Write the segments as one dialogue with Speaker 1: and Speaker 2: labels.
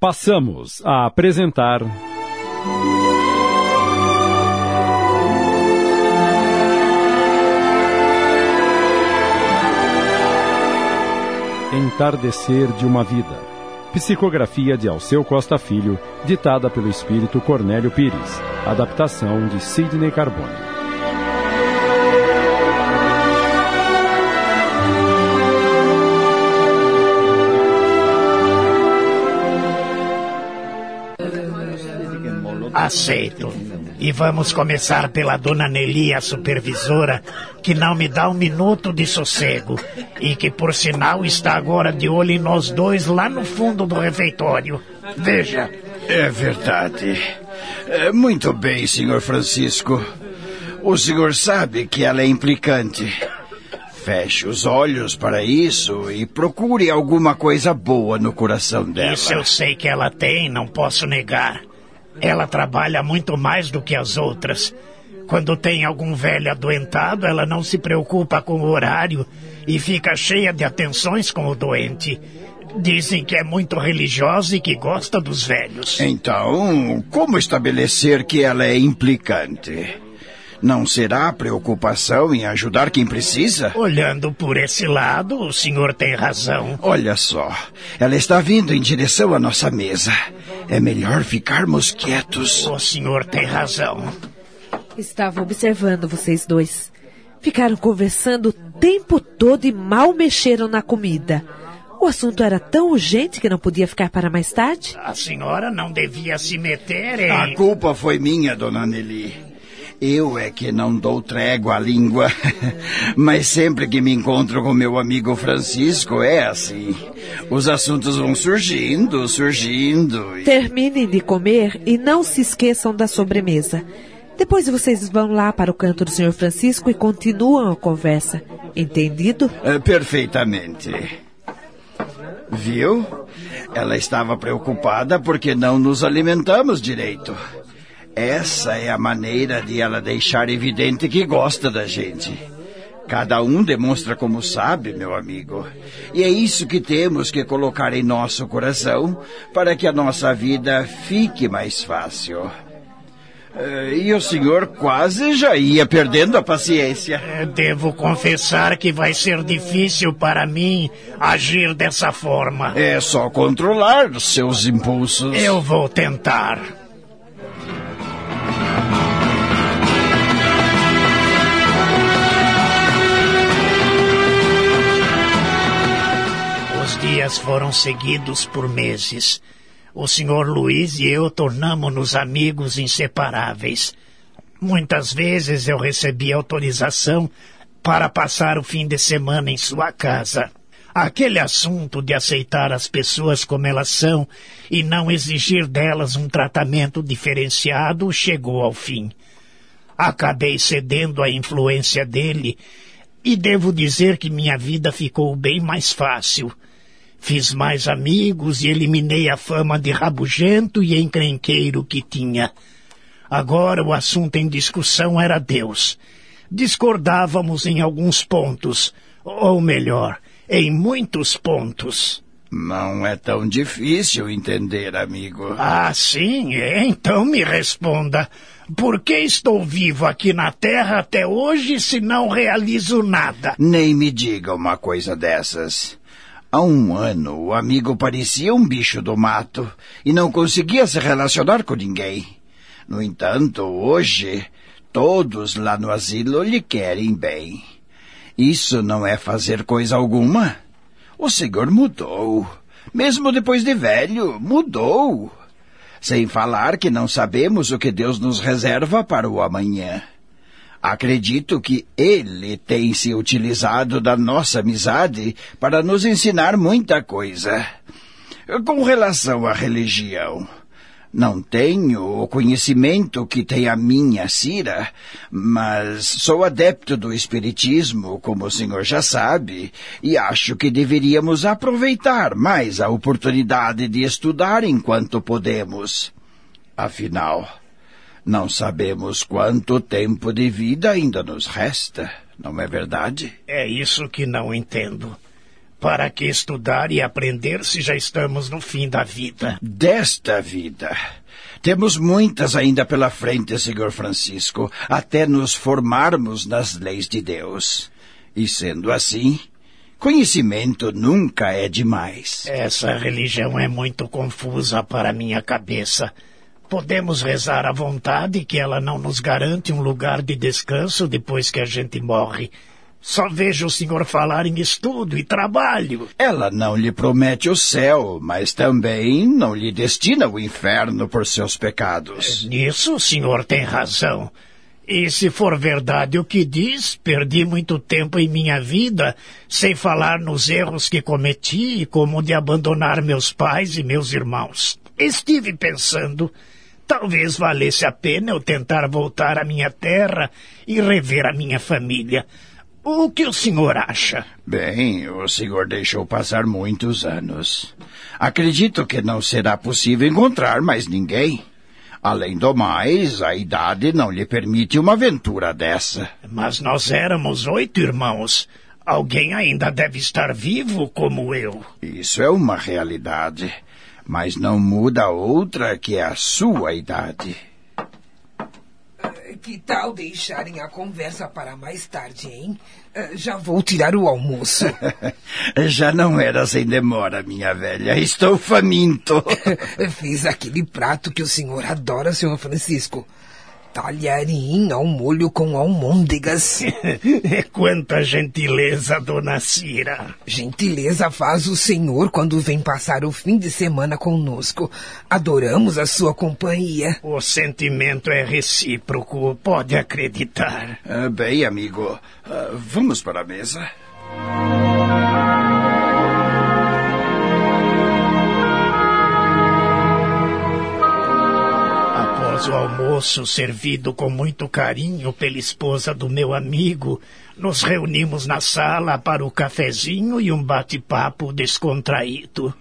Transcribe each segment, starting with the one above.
Speaker 1: Passamos a apresentar. Entardecer de uma Vida. Psicografia de Alceu Costa Filho, ditada pelo espírito Cornélio Pires. Adaptação de Sidney Carbone.
Speaker 2: Aceito. E vamos começar pela dona Nelly, a supervisora, que não me dá um minuto de sossego. E que, por sinal, está agora de olho em nós dois lá no fundo do refeitório. Veja.
Speaker 3: É verdade. É, muito bem, senhor Francisco. O senhor sabe que ela é implicante. Feche os olhos para isso e procure alguma coisa boa no coração dela.
Speaker 2: Isso eu sei que ela tem, não posso negar. Ela trabalha muito mais do que as outras. Quando tem algum velho adoentado, ela não se preocupa com o horário e fica cheia de atenções com o doente. Dizem que é muito religiosa e que gosta dos velhos.
Speaker 3: Então, como estabelecer que ela é implicante? Não será preocupação em ajudar quem precisa?
Speaker 2: Olhando por esse lado, o senhor tem razão.
Speaker 3: Olha só, ela está vindo em direção à nossa mesa. É melhor ficarmos quietos.
Speaker 2: O senhor tem razão.
Speaker 4: Estava observando vocês dois. Ficaram conversando o tempo todo e mal mexeram na comida. O assunto era tão urgente que não podia ficar para mais tarde?
Speaker 2: A senhora não devia se meter em.
Speaker 3: A culpa foi minha, dona Nelly. Eu é que não dou trégua à língua. Mas sempre que me encontro com meu amigo Francisco, é assim. Os assuntos vão surgindo, surgindo.
Speaker 4: E... Terminem de comer e não se esqueçam da sobremesa. Depois vocês vão lá para o canto do Senhor Francisco e continuam a conversa. Entendido?
Speaker 3: É, perfeitamente. Viu? Ela estava preocupada porque não nos alimentamos direito. Essa é a maneira de ela deixar evidente que gosta da gente. Cada um demonstra como sabe, meu amigo. E é isso que temos que colocar em nosso coração para que a nossa vida fique mais fácil. E o senhor quase já ia perdendo a paciência.
Speaker 2: Devo confessar que vai ser difícil para mim agir dessa forma.
Speaker 3: É só controlar os seus impulsos.
Speaker 2: Eu vou tentar. Dias foram seguidos por meses. O senhor Luiz e eu tornamos-nos amigos inseparáveis. Muitas vezes eu recebi autorização para passar o fim de semana em sua casa. Aquele assunto de aceitar as pessoas como elas são e não exigir delas um tratamento diferenciado chegou ao fim. Acabei cedendo à influência dele e devo dizer que minha vida ficou bem mais fácil. Fiz mais amigos e eliminei a fama de rabugento e encrenqueiro que tinha. Agora o assunto em discussão era Deus. Discordávamos em alguns pontos, ou melhor, em muitos pontos.
Speaker 3: Não é tão difícil entender, amigo.
Speaker 2: Ah, sim? Então me responda. Por que estou vivo aqui na Terra até hoje se não realizo nada?
Speaker 3: Nem me diga uma coisa dessas. Há um ano, o amigo parecia um bicho do mato e não conseguia se relacionar com ninguém. No entanto, hoje, todos lá no asilo lhe querem bem. Isso não é fazer coisa alguma? O senhor mudou. Mesmo depois de velho, mudou. Sem falar que não sabemos o que Deus nos reserva para o amanhã. Acredito que ele tem se utilizado da nossa amizade para nos ensinar muita coisa. Com relação à religião, não tenho o conhecimento que tem a minha Cira, mas sou adepto do Espiritismo, como o senhor já sabe, e acho que deveríamos aproveitar mais a oportunidade de estudar enquanto podemos. Afinal, não sabemos quanto tempo de vida ainda nos resta, não é verdade?
Speaker 2: É isso que não entendo. Para que estudar e aprender se já estamos no fim da vida?
Speaker 3: Desta vida. Temos muitas ainda pela frente, Senhor Francisco, até nos formarmos nas leis de Deus. E sendo assim, conhecimento nunca é demais.
Speaker 2: Essa religião é muito confusa para minha cabeça. Podemos rezar à vontade que ela não nos garante um lugar de descanso depois que a gente morre. Só vejo o senhor falar em estudo e trabalho.
Speaker 3: Ela não lhe promete o céu, mas também não lhe destina o inferno por seus pecados.
Speaker 2: Nisso o senhor tem razão. E se for verdade o que diz, perdi muito tempo em minha vida, sem falar nos erros que cometi, como de abandonar meus pais e meus irmãos. Estive pensando, talvez valesse a pena eu tentar voltar à minha terra e rever a minha família. O que o senhor acha?
Speaker 3: Bem, o senhor deixou passar muitos anos. Acredito que não será possível encontrar mais ninguém. Além do mais, a idade não lhe permite uma aventura dessa.
Speaker 2: Mas nós éramos oito irmãos. Alguém ainda deve estar vivo como eu.
Speaker 3: Isso é uma realidade. Mas não muda outra que é a sua idade.
Speaker 5: Que tal deixarem a conversa para mais tarde, hein? Eh, já vou tirar o almoço.
Speaker 3: Já não era sem demora, minha velha. Estou faminto.
Speaker 5: Fiz aquele prato que o senhor adora, senhor Francisco talharim ao molho com almôndegas.
Speaker 2: Quanta gentileza, dona Cira.
Speaker 5: Gentileza faz o senhor quando vem passar o fim de semana conosco. Adoramos a sua companhia.
Speaker 2: O sentimento é recíproco, pode acreditar.
Speaker 3: Uh, bem, amigo, uh, vamos para a mesa.
Speaker 2: O almoço, servido com muito carinho pela esposa do meu amigo, nos reunimos na sala para o cafezinho e um bate-papo descontraído.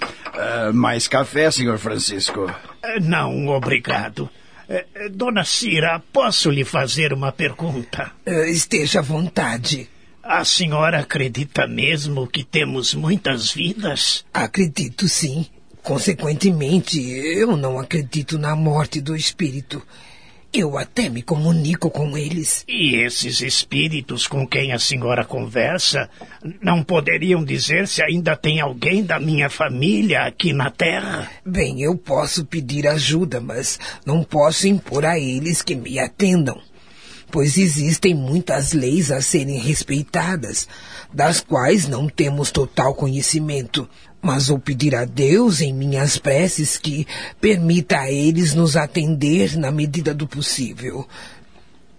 Speaker 3: Uh, mais café, senhor Francisco?
Speaker 2: Uh, não, obrigado. Uh, dona Cira, posso lhe fazer uma pergunta?
Speaker 5: esteja à vontade.
Speaker 2: A senhora acredita mesmo que temos muitas vidas?
Speaker 5: Acredito sim. Consequentemente, eu não acredito na morte do espírito. Eu até me comunico com eles.
Speaker 2: E esses espíritos com quem a senhora conversa não poderiam dizer se ainda tem alguém da minha família aqui na Terra?
Speaker 5: Bem, eu posso pedir ajuda, mas não posso impor a eles que me atendam. Pois existem muitas leis a serem respeitadas, das quais não temos total conhecimento mas vou pedir a Deus em minhas preces que permita a eles nos atender na medida do possível.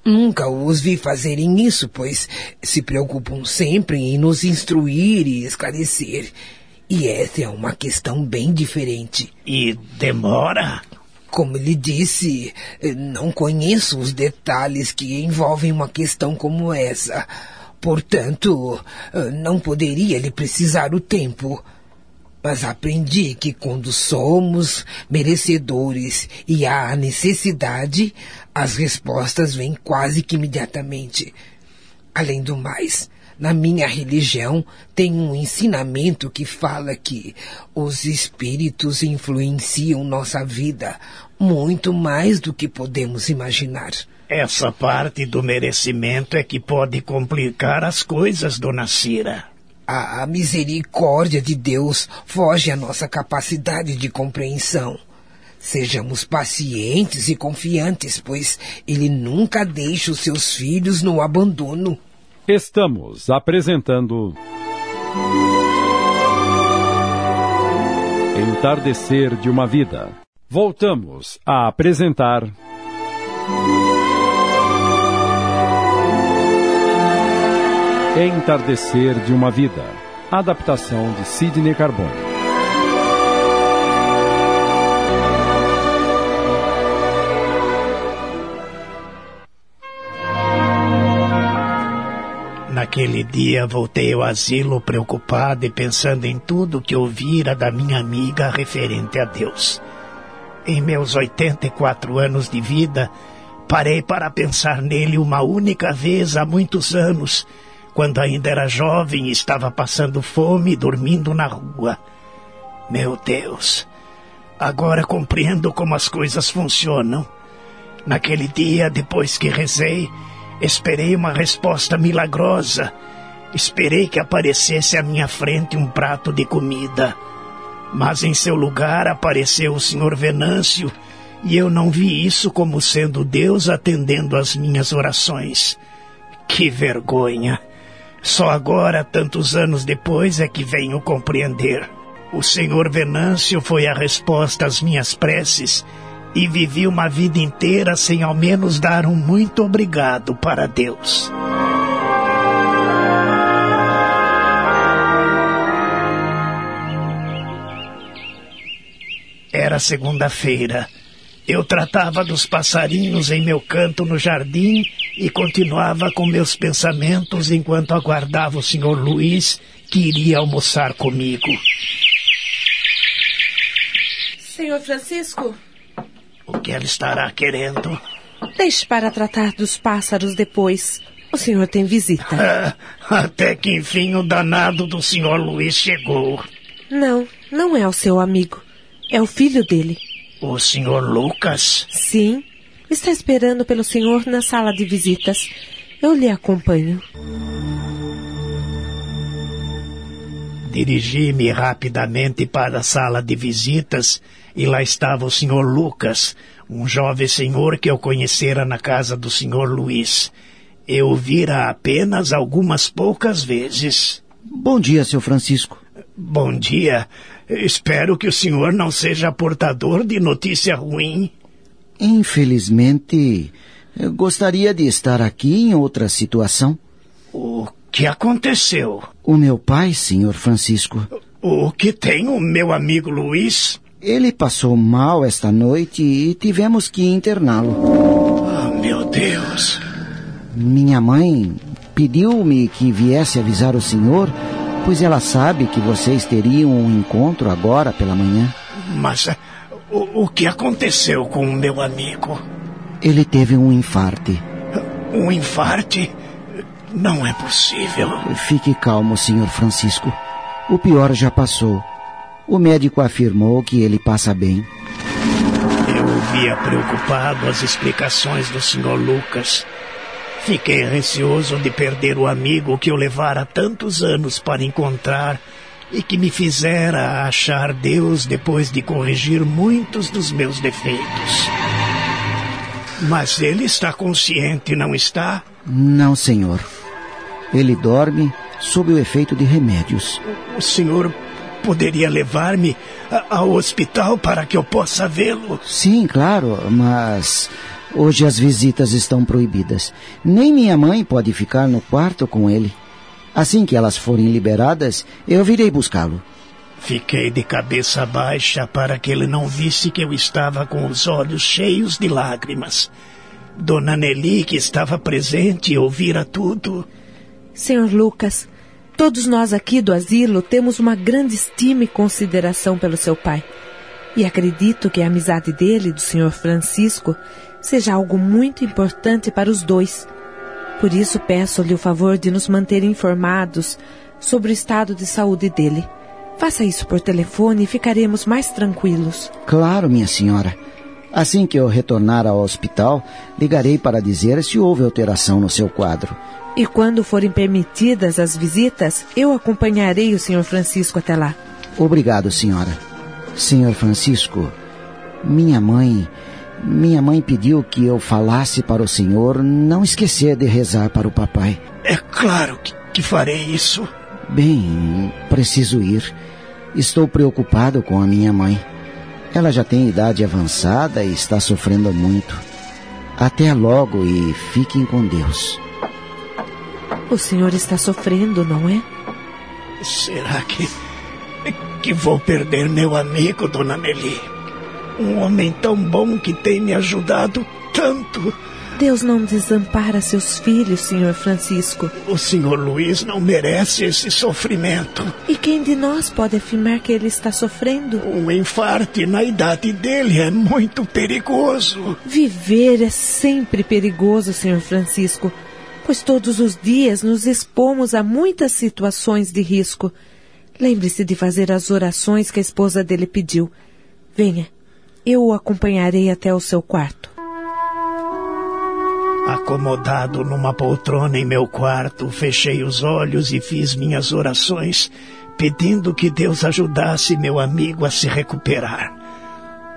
Speaker 5: Nunca os vi fazerem isso, pois se preocupam sempre em nos instruir e esclarecer. E essa é uma questão bem diferente.
Speaker 2: E demora?
Speaker 5: Como lhe disse, não conheço os detalhes que envolvem uma questão como essa. Portanto, não poderia lhe precisar o tempo. Mas aprendi que quando somos merecedores e há a necessidade, as respostas vêm quase que imediatamente. Além do mais, na minha religião tem um ensinamento que fala que os espíritos influenciam nossa vida muito mais do que podemos imaginar.
Speaker 2: Essa parte do merecimento é que pode complicar as coisas, dona Cira.
Speaker 5: A, misericórdia de Deus foge à nossa capacidade de compreensão. Sejamos pacientes e confiantes, pois Ele nunca deixa os seus filhos no abandono.
Speaker 1: Estamos apresentando. Entardecer de uma Vida. Voltamos a apresentar. Entardecer de uma Vida. Adaptação de Sidney Carbone.
Speaker 2: Naquele dia voltei ao asilo preocupado e pensando em tudo que ouvira da minha amiga referente a Deus. Em meus 84 anos de vida, parei para pensar nele uma única vez há muitos anos quando ainda era jovem, estava passando fome e dormindo na rua. Meu Deus, agora compreendo como as coisas funcionam. Naquele dia, depois que rezei, esperei uma resposta milagrosa. Esperei que aparecesse à minha frente um prato de comida. Mas em seu lugar apareceu o Senhor Venâncio, e eu não vi isso como sendo Deus atendendo às minhas orações. Que vergonha! Só agora, tantos anos depois, é que venho compreender. O Senhor Venâncio foi a resposta às minhas preces e vivi uma vida inteira sem ao menos dar um muito obrigado para Deus. Era segunda-feira. Eu tratava dos passarinhos em meu canto no jardim e continuava com meus pensamentos enquanto aguardava o senhor Luiz, que iria almoçar comigo.
Speaker 4: Senhor Francisco?
Speaker 2: O que ela estará querendo?
Speaker 4: Deixe para tratar dos pássaros depois. O senhor tem visita.
Speaker 2: até que enfim o danado do senhor Luiz chegou.
Speaker 4: Não, não é o seu amigo. É o filho dele.
Speaker 2: O senhor Lucas?
Speaker 4: Sim. Está esperando pelo senhor na sala de visitas. Eu lhe acompanho.
Speaker 2: Dirigi-me rapidamente para a sala de visitas e lá estava o senhor Lucas, um jovem senhor que eu conhecera na casa do senhor Luiz. Eu o vira apenas algumas poucas vezes.
Speaker 6: Bom dia, seu Francisco.
Speaker 2: Bom dia. Espero que o senhor não seja portador de notícia ruim.
Speaker 6: Infelizmente, gostaria de estar aqui em outra situação.
Speaker 2: O que aconteceu?
Speaker 6: O meu pai, senhor Francisco.
Speaker 2: O que tem o meu amigo Luiz?
Speaker 6: Ele passou mal esta noite e tivemos que interná-lo.
Speaker 2: Oh, meu Deus.
Speaker 6: Minha mãe pediu-me que viesse avisar o senhor pois ela sabe que vocês teriam um encontro agora pela manhã.
Speaker 2: Mas o, o que aconteceu com o meu amigo?
Speaker 6: Ele teve um infarte.
Speaker 2: Um infarte? Não é possível.
Speaker 6: Fique calmo, senhor Francisco. O pior já passou. O médico afirmou que ele passa bem.
Speaker 2: Eu ouvia preocupado as explicações do senhor Lucas. Fiquei receoso de perder o amigo que eu levara tantos anos para encontrar e que me fizera achar Deus depois de corrigir muitos dos meus defeitos. Mas ele está consciente, não está?
Speaker 6: Não, senhor. Ele dorme sob o efeito de remédios.
Speaker 2: O senhor poderia levar-me ao hospital para que eu possa vê-lo?
Speaker 6: Sim, claro, mas Hoje as visitas estão proibidas. Nem minha mãe pode ficar no quarto com ele. Assim que elas forem liberadas, eu virei buscá-lo.
Speaker 2: Fiquei de cabeça baixa para que ele não visse que eu estava com os olhos cheios de lágrimas. Dona Nelly, que estava presente, ouvira tudo.
Speaker 4: Senhor Lucas, todos nós aqui do asilo temos uma grande estima e consideração pelo seu pai. E acredito que a amizade dele, do senhor Francisco, seja algo muito importante para os dois. Por isso peço-lhe o favor de nos manter informados sobre o estado de saúde dele. Faça isso por telefone e ficaremos mais tranquilos.
Speaker 6: Claro, minha senhora. Assim que eu retornar ao hospital, ligarei para dizer se houve alteração no seu quadro.
Speaker 4: E quando forem permitidas as visitas, eu acompanharei o Sr. Francisco até lá.
Speaker 6: Obrigado, senhora. Senhor Francisco, minha mãe minha mãe pediu que eu falasse para o senhor não esquecer de rezar para o papai.
Speaker 2: É claro que, que farei isso.
Speaker 6: Bem, preciso ir. Estou preocupado com a minha mãe. Ela já tem idade avançada e está sofrendo muito. Até logo e fiquem com Deus.
Speaker 4: O senhor está sofrendo, não é?
Speaker 2: Será que. que vou perder meu amigo, dona Nelly? Um homem tão bom que tem me ajudado tanto.
Speaker 4: Deus não desampara seus filhos, senhor Francisco.
Speaker 2: O senhor Luiz não merece esse sofrimento.
Speaker 4: E quem de nós pode afirmar que ele está sofrendo?
Speaker 2: Um infarte na idade dele é muito perigoso.
Speaker 4: Viver é sempre perigoso, senhor Francisco. pois todos os dias nos expomos a muitas situações de risco. Lembre-se de fazer as orações que a esposa dele pediu. Venha, eu o acompanharei até o seu quarto.
Speaker 2: Acomodado numa poltrona em meu quarto, fechei os olhos e fiz minhas orações, pedindo que Deus ajudasse meu amigo a se recuperar.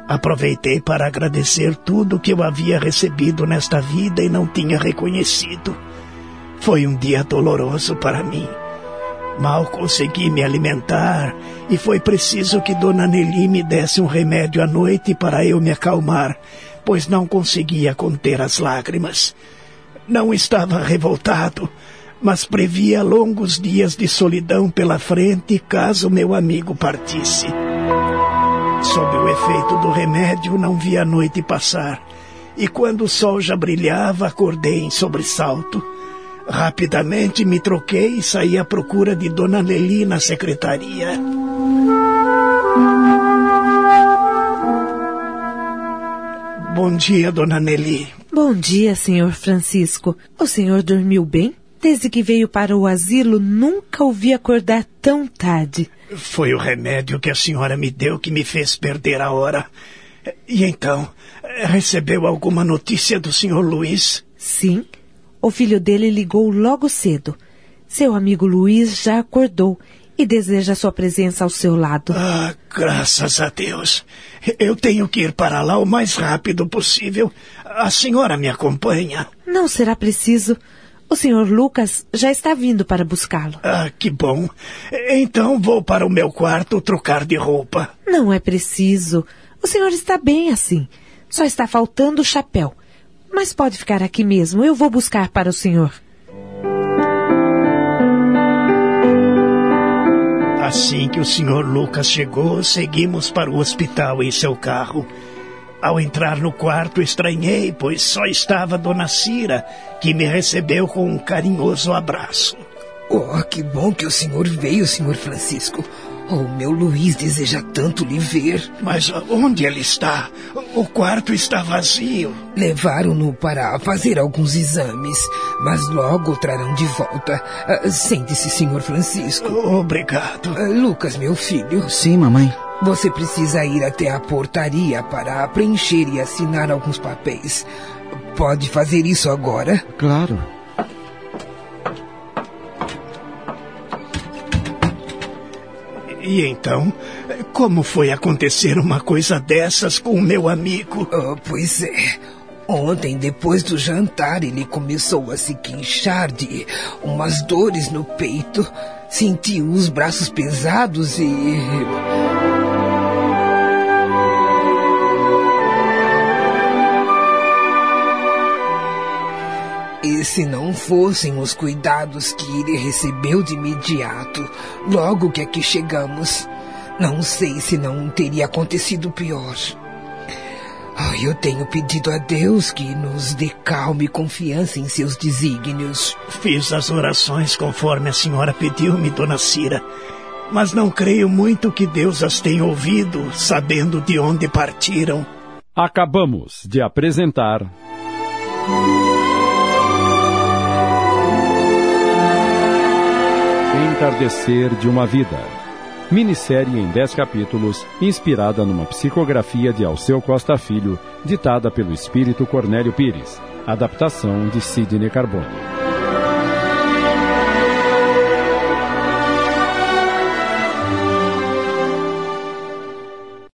Speaker 2: Aproveitei para agradecer tudo que eu havia recebido nesta vida e não tinha reconhecido. Foi um dia doloroso para mim. Mal consegui me alimentar e foi preciso que Dona Nelly me desse um remédio à noite para eu me acalmar, pois não conseguia conter as lágrimas. Não estava revoltado, mas previa longos dias de solidão pela frente caso meu amigo partisse. Sob o efeito do remédio, não vi a noite passar. E quando o sol já brilhava, acordei em sobressalto. Rapidamente me troquei e saí à procura de Dona Leli na secretaria. Bom dia, Dona Nelly.
Speaker 4: Bom dia, senhor Francisco. O senhor dormiu bem? Desde que veio para o asilo, nunca o vi acordar tão tarde.
Speaker 2: Foi o remédio que a senhora me deu que me fez perder a hora. E então, recebeu alguma notícia do senhor Luiz?
Speaker 4: Sim. O filho dele ligou logo cedo. Seu amigo Luiz já acordou e deseja sua presença ao seu lado.
Speaker 2: Ah, graças a Deus. Eu tenho que ir para lá o mais rápido possível. A senhora me acompanha?
Speaker 4: Não será preciso. O senhor Lucas já está vindo para buscá-lo.
Speaker 2: Ah, que bom. Então vou para o meu quarto trocar de roupa.
Speaker 4: Não é preciso. O senhor está bem assim. Só está faltando o chapéu. Mas pode ficar aqui mesmo. Eu vou buscar para o senhor.
Speaker 2: Assim que o senhor Lucas chegou, seguimos para o hospital em seu carro. Ao entrar no quarto, estranhei, pois só estava Dona Cira, que me recebeu com um carinhoso abraço.
Speaker 5: Oh, que bom que o senhor veio, senhor Francisco. Oh, meu Luiz deseja tanto lhe ver.
Speaker 2: Mas onde ele está? O quarto está vazio.
Speaker 5: Levaram-no para fazer alguns exames, mas logo o trarão de volta. Uh, Sente-se, senhor Francisco.
Speaker 2: Obrigado.
Speaker 5: Uh, Lucas, meu filho.
Speaker 6: Sim, mamãe.
Speaker 5: Você precisa ir até a portaria para preencher e assinar alguns papéis. Pode fazer isso agora?
Speaker 6: Claro.
Speaker 2: E então, como foi acontecer uma coisa dessas com o meu amigo?
Speaker 5: Oh, pois é. Ontem, depois do jantar, ele começou a se queixar de umas dores no peito. Sentiu os braços pesados e. se não fossem os cuidados que ele recebeu de imediato, logo que aqui chegamos, não sei se não teria acontecido pior. Oh, eu tenho pedido a Deus que nos dê calma e confiança em seus desígnios.
Speaker 2: Fiz as orações conforme a senhora pediu-me, dona Cira. Mas não creio muito que Deus as tenha ouvido, sabendo de onde partiram.
Speaker 1: Acabamos de apresentar. Entardecer de uma Vida. Minissérie em 10 capítulos, inspirada numa psicografia de Alceu Costa Filho, ditada pelo espírito Cornélio Pires. Adaptação de Sidney Carbone.